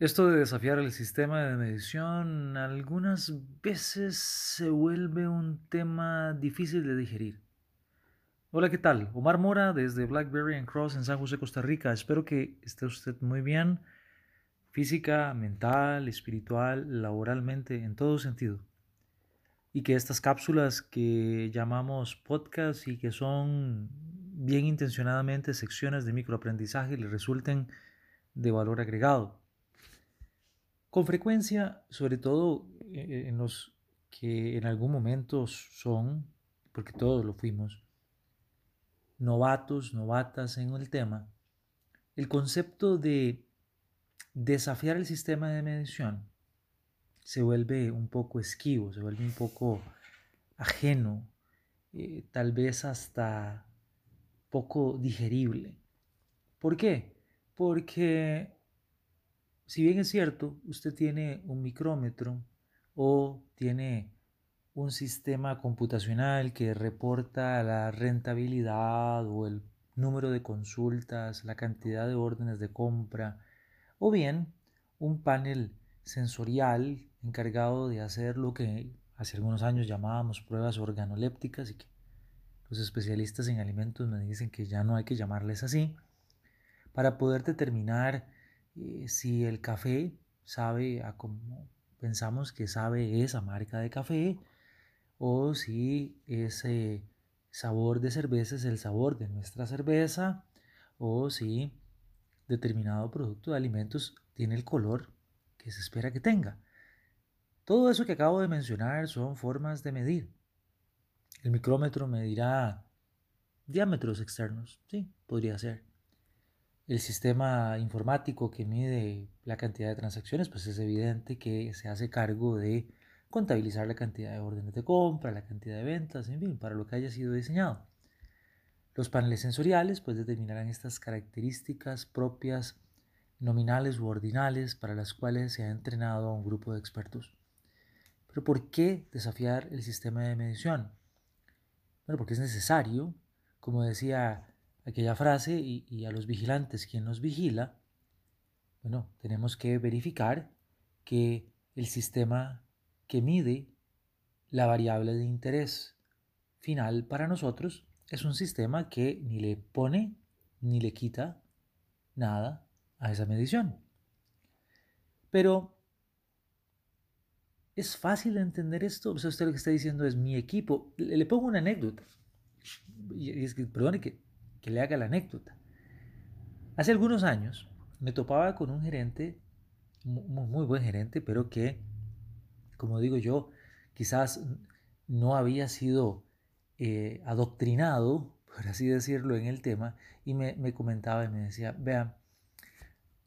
Esto de desafiar el sistema de medición algunas veces se vuelve un tema difícil de digerir. Hola, ¿qué tal? Omar Mora desde Blackberry and Cross en San José, Costa Rica. Espero que esté usted muy bien, física, mental, espiritual, laboralmente, en todo sentido. Y que estas cápsulas que llamamos podcast y que son bien intencionadamente secciones de microaprendizaje le resulten de valor agregado. Con frecuencia, sobre todo eh, en los que en algún momento son, porque todos lo fuimos, novatos, novatas en el tema, el concepto de desafiar el sistema de medición se vuelve un poco esquivo, se vuelve un poco ajeno, eh, tal vez hasta poco digerible. ¿Por qué? Porque si bien es cierto, usted tiene un micrómetro o tiene un sistema computacional que reporta la rentabilidad o el número de consultas, la cantidad de órdenes de compra, o bien un panel sensorial encargado de hacer lo que hace algunos años llamábamos pruebas organolépticas y que los especialistas en alimentos me dicen que ya no hay que llamarles así, para poder determinar eh, si el café sabe a como pensamos que sabe esa marca de café o si ese sabor de cerveza es el sabor de nuestra cerveza o si determinado producto de alimentos tiene el color que se espera que tenga. Todo eso que acabo de mencionar son formas de medir. El micrómetro medirá diámetros externos, sí, podría ser el sistema informático que mide la cantidad de transacciones, pues es evidente que se hace cargo de contabilizar la cantidad de órdenes de compra, la cantidad de ventas, en fin, para lo que haya sido diseñado. Los paneles sensoriales pues determinarán estas características propias nominales u ordinales para las cuales se ha entrenado a un grupo de expertos. Pero ¿por qué desafiar el sistema de medición? Bueno, porque es necesario, como decía aquella frase y, a los vigilantes, quien nos vigila, bueno, tenemos que verificar que el sistema que mide la variable de interés final para nosotros es un sistema que ni le pone ni le quita nada a esa medición. Pero es fácil de entender esto. O sea, usted lo que está diciendo es mi equipo. Le, pongo una anécdota. Y es que, perdone que que le haga la anécdota. Hace algunos años me topaba con un gerente, muy, buen gerente, pero que, como digo yo, quizás no había sido eh, adoctrinado, por así decirlo, en el tema, y me, me comentaba y me decía, vean,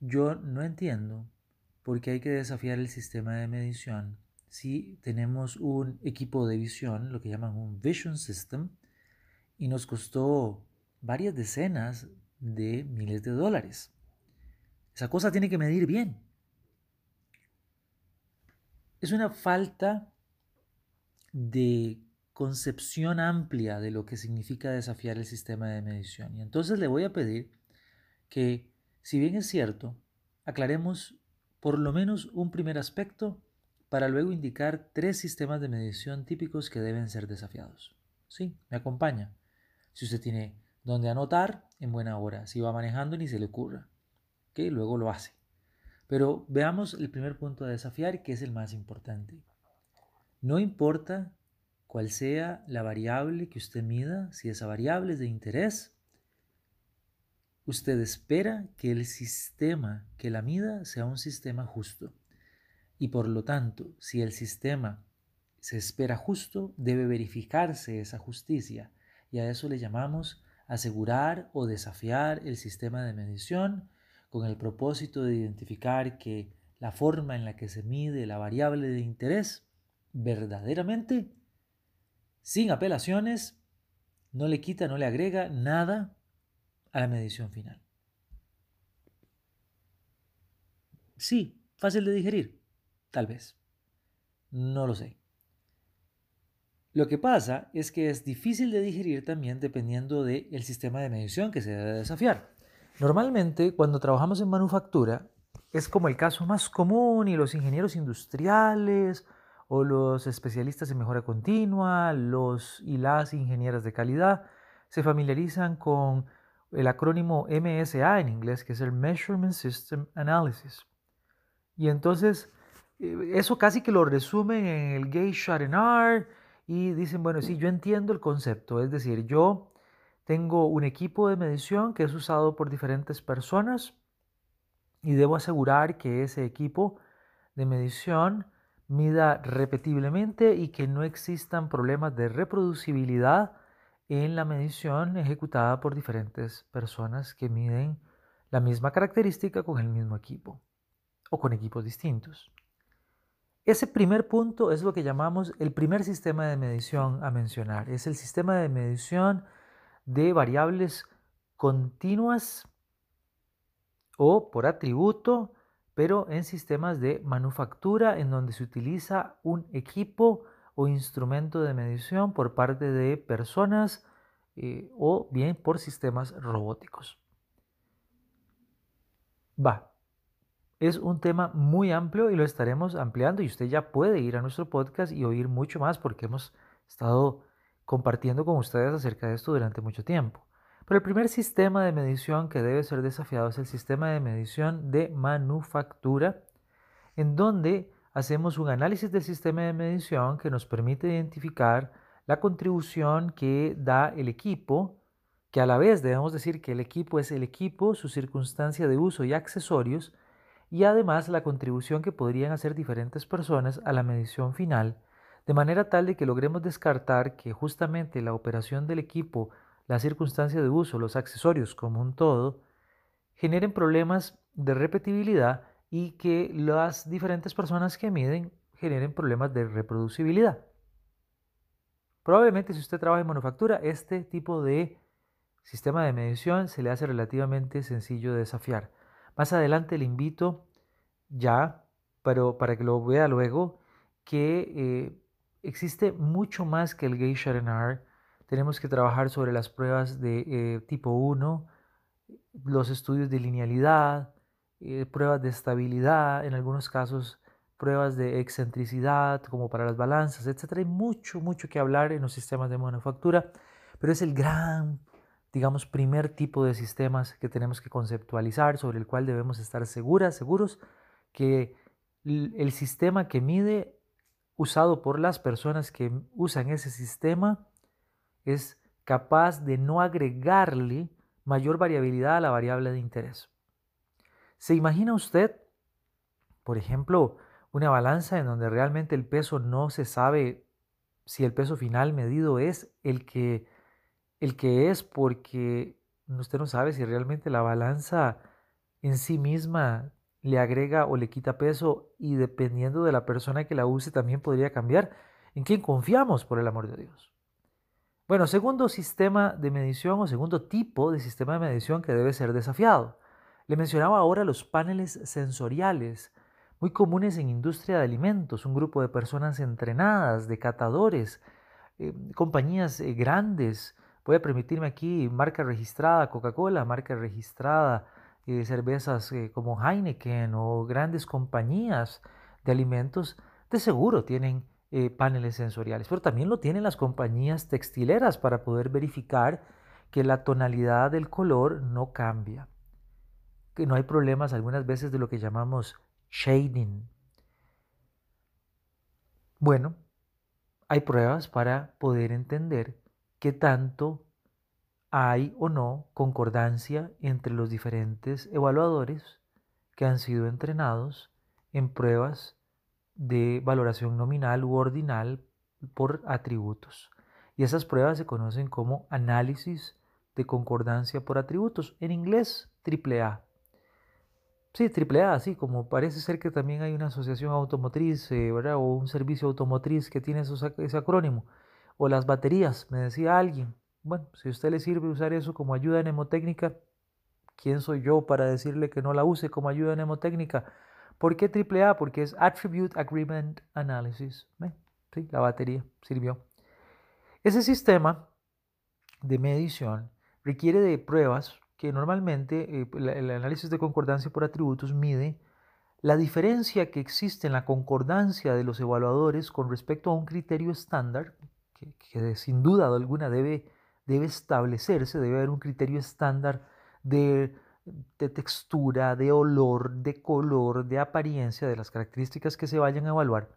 yo no entiendo por qué hay que desafiar el sistema de medición si tenemos un equipo de visión, lo que llaman un vision system, y nos costó varias decenas de miles de dólares. Esa cosa tiene que medir bien. Es una falta de concepción amplia de lo que significa desafiar el sistema de medición. Y entonces le voy a pedir que, si bien es cierto, aclaremos por lo menos un primer aspecto para luego indicar tres sistemas de medición típicos que deben ser desafiados. Sí, me acompaña. Si usted tiene donde anotar en buena hora. Si va manejando ni se le ocurra. que Luego lo hace. Pero veamos el primer punto a desafiar, que es el más importante. No importa cuál sea la variable que usted mida, si esa variable es de interés, usted espera que el sistema que la mida sea un sistema justo. Y por lo tanto, si el sistema se espera justo, debe verificarse esa justicia. Y a eso le llamamos asegurar o desafiar el sistema de medición con el propósito de identificar que la forma en la que se mide la variable de interés verdaderamente, sin apelaciones, no le quita, no le agrega nada a la medición final. Sí, fácil de digerir, tal vez. No lo sé. Lo que pasa es que es difícil de digerir también dependiendo del sistema de medición que se debe desafiar. Normalmente, cuando trabajamos en manufactura, es como el caso más común y los ingenieros industriales o los especialistas en mejora continua, los y las ingenieras de calidad, se familiarizan con el acrónimo MSA en inglés, que es el Measurement System Analysis. Y entonces, eh, eso casi que lo resumen en el Gay Charenar y dicen, bueno, sí, yo entiendo el concepto, es decir, yo tengo un equipo de medición que es usado por diferentes personas y debo asegurar que ese equipo de medición mida repetiblemente y que no existan problemas de reproducibilidad en la medición ejecutada por diferentes personas que miden la misma característica con el mismo equipo o con equipos distintos. Ese primer punto es lo que llamamos el primer sistema de medición a mencionar. Es el sistema de medición de variables continuas o por atributo, pero en sistemas de manufactura en donde se utiliza un equipo o instrumento de medición por parte de personas eh, o bien por sistemas robóticos. Va, es un tema muy amplio y lo estaremos ampliando y usted ya puede ir a nuestro podcast y oír mucho más porque hemos estado compartiendo con ustedes acerca de esto durante mucho tiempo. Pero el primer sistema de medición que debe ser desafiado es el sistema de medición de manufactura, en donde hacemos un análisis del sistema de medición que nos permite identificar la contribución que da el equipo, que a la vez debemos decir que el equipo es el equipo, su circunstancia de uso y accesorios, y además la contribución que podrían hacer diferentes personas a la medición final, de manera tal de que logremos descartar que justamente la operación del equipo, la circunstancia de uso, los accesorios como un todo, generen problemas de repetibilidad y que las diferentes personas que miden generen problemas de reproducibilidad. Probablemente si usted trabaja en manufactura, este tipo de sistema de medición se le hace relativamente sencillo de desafiar. Más adelante le invito ya, pero para que lo vea luego, que eh, existe mucho más que el Geisha R. Tenemos que trabajar sobre las pruebas de eh, tipo 1, los estudios de linealidad, eh, pruebas de estabilidad, en algunos casos pruebas de excentricidad, como para las balanzas, etc. Hay mucho, mucho que hablar en los sistemas de manufactura, pero es el gran, digamos, primer tipo de sistemas que tenemos que conceptualizar, sobre el cual debemos estar seguras, seguros que el sistema que mide usado por las personas que usan ese sistema es capaz de no agregarle mayor variabilidad a la variable de interés. ¿Se imagina usted, por ejemplo, una balanza en donde realmente el peso no se sabe si el peso final medido es el que, el que es porque usted no sabe si realmente la balanza en sí misma le agrega o le quita peso y dependiendo de la persona que la use también podría cambiar. ¿En quién confiamos, por el amor de Dios? Bueno, segundo sistema de medición o segundo tipo de sistema de medición que debe ser desafiado. Le mencionaba ahora los paneles sensoriales muy comunes en industria de alimentos, un grupo de personas entrenadas, de catadores, eh, compañías eh, grandes. A permitirme aquí marca registrada Coca-Cola, marca registrada eh, cervezas como Heineken o grandes compañías de alimentos, de seguro tienen paneles sensoriales, pero también lo tienen las compañías textileras para poder verificar que la tonalidad del color no cambia, que no hay problemas algunas veces de lo que llamamos shading. Bueno, hay pruebas para poder entender qué tanto hay o no concordancia entre los diferentes evaluadores que han sido entrenados en pruebas de valoración nominal u ordinal por atributos. Y esas pruebas se conocen como análisis de concordancia por atributos, en inglés AAA. Sí, AAA, sí, como parece ser que también hay una asociación automotriz, eh. O un servicio automotriz que tiene ese acrónimo. O las baterías, me decía alguien. Bueno, si a usted le sirve usar eso como ayuda mnemotécnica, ¿quién soy yo para decirle que no la use como ayuda mnemotécnica? ¿Por qué AAA? Porque es Attribute Agreement Analysis. Sí, la batería sirvió. Ese sistema de medición requiere de pruebas que normalmente eh, el análisis de concordancia por atributos mide la diferencia que existe en la concordancia de los evaluadores con respecto a un criterio estándar, que, sin duda alguna debe, debe establecerse, debe haber un criterio estándar de, de textura, de olor, de color, de apariencia, de las características que se vayan a evaluar,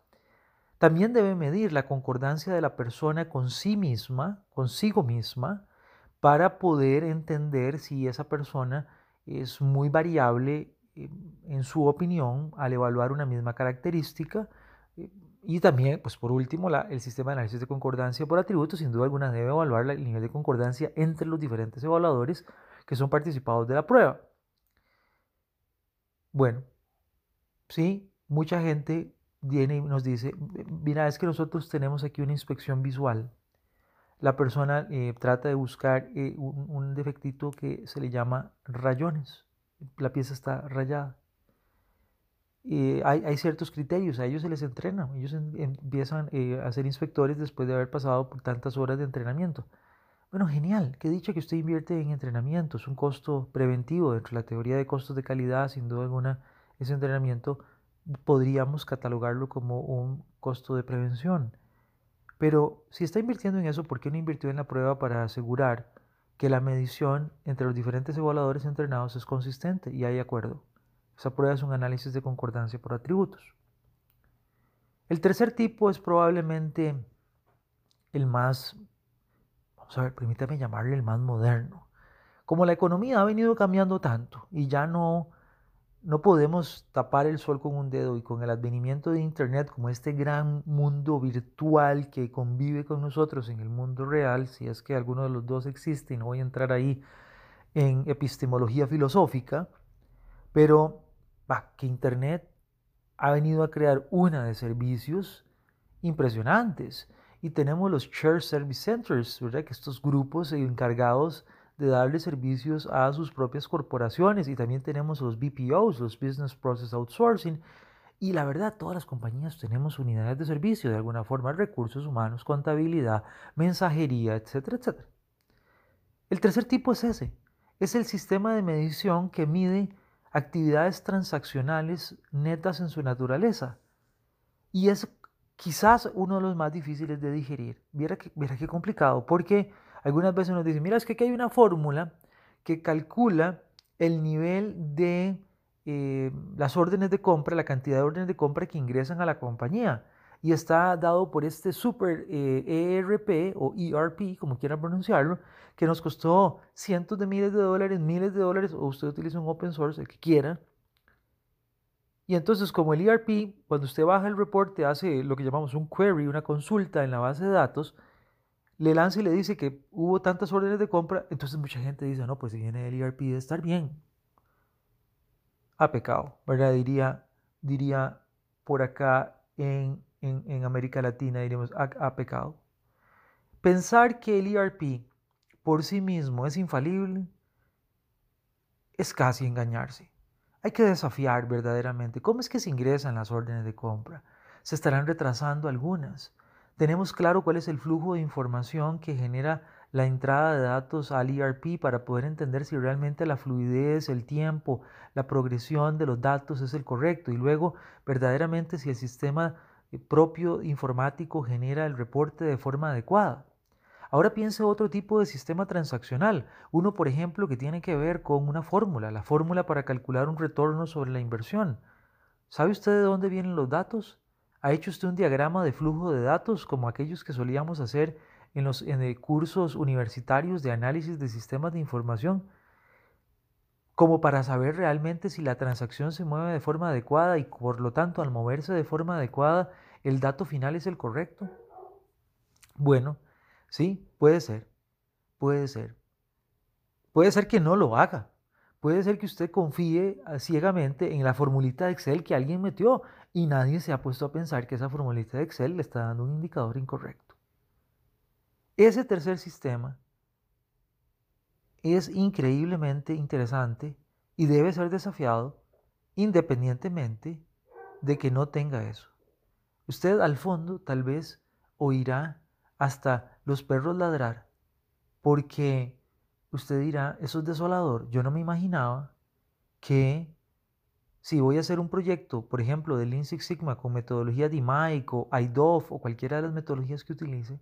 también debe medir la concordancia de la persona con sí misma, consigo misma, para poder entender si esa persona es muy variable eh, en su opinión al evaluar una misma característica. Eh, y también, pues por último, el sistema de análisis de concordancia por atributos, sin duda alguna, debe evaluar el nivel de concordancia entre los diferentes evaluadores que son participados de la prueba. Bueno, sí, mucha gente viene y nos dice, mira, es que nosotros tenemos aquí una inspección visual. La persona eh, trata de buscar un, un defectito que se le llama rayones la pieza está rayada. Hay, ciertos criterios, a ellos se les entrena, ellos empiezan eh, a ser inspectores después de haber pasado por tantas horas de entrenamiento. Bueno, genial, qué dicho que usted invierte en entrenamiento, es un costo preventivo dentro de la teoría de costos de calidad, sin duda alguna, ese entrenamiento podríamos catalogarlo como un costo de prevención. Pero si está invirtiendo en eso, ¿por qué no invirtió en la prueba para asegurar que la medición entre los diferentes evaluadores entrenados es consistente y hay acuerdo. Esa prueba es un análisis de concordancia por atributos. El tercer tipo es probablemente el más, vamos a ver, permítame llamarle el más moderno. Como la economía ha venido cambiando tanto y ya no no podemos tapar el sol con un dedo y con el advenimiento de Internet como este gran mundo virtual que convive con nosotros en el mundo real, si es que alguno de los dos existe, y no voy a entrar ahí en epistemología filosófica, pero que Internet ha venido a crear una de servicios impresionantes. Y tenemos los Shared Service Centers, ¿verdad? que estos grupos encargados de darle servicios a sus propias corporaciones y también tenemos los BPOs, los Business Process Outsourcing. Y la verdad, todas las compañías tenemos unidades de servicio, de alguna forma, recursos humanos, contabilidad, mensajería, etcétera, etcétera. El tercer tipo es ese, es el sistema de medición que mide actividades transaccionales netas en su naturaleza. Y es quizás uno de los más difíciles de digerir. Viera que, qué complicado, porque algunas veces nos dicen, mira, es que aquí hay una fórmula que calcula el nivel de eh, las órdenes de compra, la cantidad de órdenes de compra que ingresan a la compañía. Y está dado por este super ERP eh, e o ERP, como quieran pronunciarlo, que nos costó cientos de miles de dólares, miles de dólares, o usted utiliza un open source, el que quiera. Y entonces, como el ERP, cuando usted baja el reporte, hace lo que llamamos un query, una consulta en la base de datos, le lanza y le dice que hubo tantas órdenes de compra, entonces mucha gente dice, no, pues si viene el ERP de estar bien. Ha pecado, ¿verdad? Diría, diría por acá en, América Latina, diríamos, ha, pecado. Pensar que el ERP por sí mismo es infalible es casi engañarse. Hay que desafiar verdaderamente cómo es que se ingresan las órdenes de compra. Se estarán retrasando algunas tenemos claro cuál es el flujo de información que genera la entrada de datos al ERP para poder entender si realmente la fluidez, el tiempo, la progresión de los datos es el correcto y luego verdaderamente si el sistema propio informático genera el reporte de forma adecuada. Ahora piense otro tipo de sistema transaccional, uno por ejemplo que tiene que ver con una fórmula, la fórmula para calcular un retorno sobre la inversión. ¿Sabe usted de dónde vienen los datos? ¿Ha hecho usted un diagrama de flujo de datos como aquellos que solíamos hacer en los cursos universitarios de análisis de sistemas de información? Como para saber realmente si la transacción se mueve de forma adecuada y por lo tanto al moverse de forma adecuada el dato final es el correcto. Bueno, sí, puede ser, puede ser. Puede ser que no lo haga, Puede ser que usted confíe ah, ciegamente en la formulita de Excel que alguien metió y nadie se ha puesto a pensar que esa formulita de Excel le está dando un indicador incorrecto. Ese tercer sistema es increíblemente interesante y debe ser desafiado independientemente de que no tenga eso. Usted al fondo tal vez oirá hasta los perros ladrar porque Usted dirá, eso es desolador. Yo no me imaginaba que si voy a hacer un proyecto, por ejemplo, de Lean Sigma con metodología DMAIC o IDOF o cualquiera de las metodologías que utilice,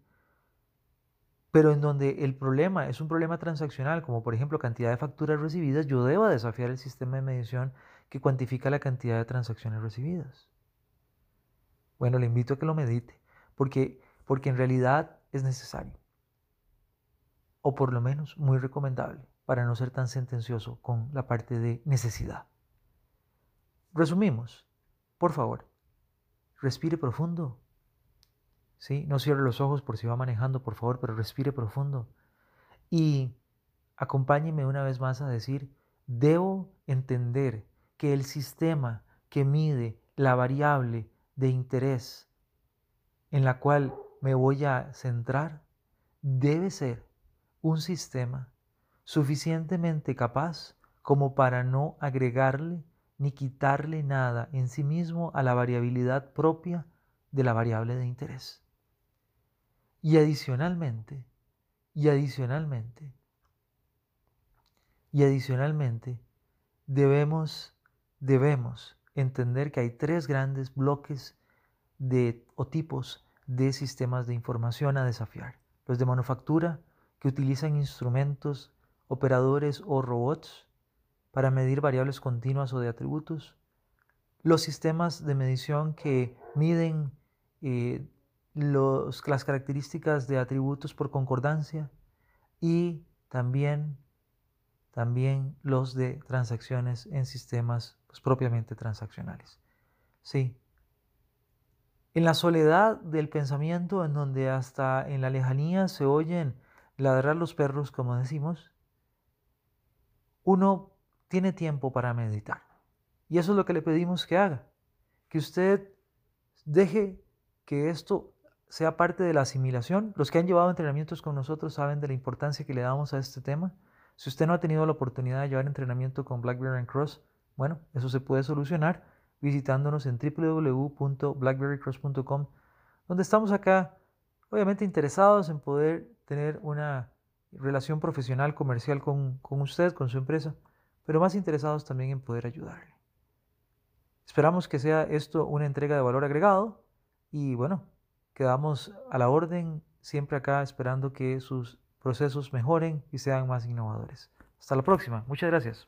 pero en donde el problema es un problema transaccional, como por ejemplo cantidad de facturas recibidas, yo debo desafiar el sistema de medición que cuantifica la cantidad de transacciones recibidas. Bueno, le invito a que lo medite, porque, porque en realidad es necesario, o por lo menos muy recomendable, para no ser tan sentencioso con la parte de necesidad. Resumimos, por favor, respire profundo, No cierre los ojos por si va manejando, por favor, pero respire profundo. Y acompáñeme una vez más a decir, debo entender que el sistema que mide la variable de interés en la cual me voy a centrar debe ser un sistema suficientemente capaz como para no agregarle ni quitarle nada en sí mismo a la variabilidad propia de la variable de interés. Y adicionalmente, y adicionalmente, y adicionalmente, debemos, debemos entender que hay tres grandes bloques de, o tipos de sistemas de información a desafiar. Los de manufactura, que utilizan instrumentos, operadores o robots para medir variables continuas o de atributos. Los sistemas de medición que miden eh, los, las características de atributos por concordancia y también, también los de transacciones en sistemas pues, propiamente transaccionales. Sí. En la soledad del pensamiento, en donde hasta en la lejanía se oyen ladrar los perros, como decimos, uno tiene tiempo para meditar. Y eso es lo que le pedimos que haga. Que usted deje que esto sea parte de la asimilación. Los que han llevado entrenamientos con nosotros saben de la importancia que le damos a este tema. Si usted no ha tenido la oportunidad de llevar entrenamiento con Blackberry and Cross, bueno, eso se puede solucionar visitándonos en www.blackberrycross.com, donde estamos acá, obviamente interesados en poder tener una relación profesional, comercial con, con usted, con su empresa, pero más interesados también en poder ayudarle. Esperamos que sea esto una entrega de valor agregado y bueno, Quedamos a la orden, siempre acá esperando que sus procesos mejoren y sean más innovadores. Hasta la próxima. Muchas gracias.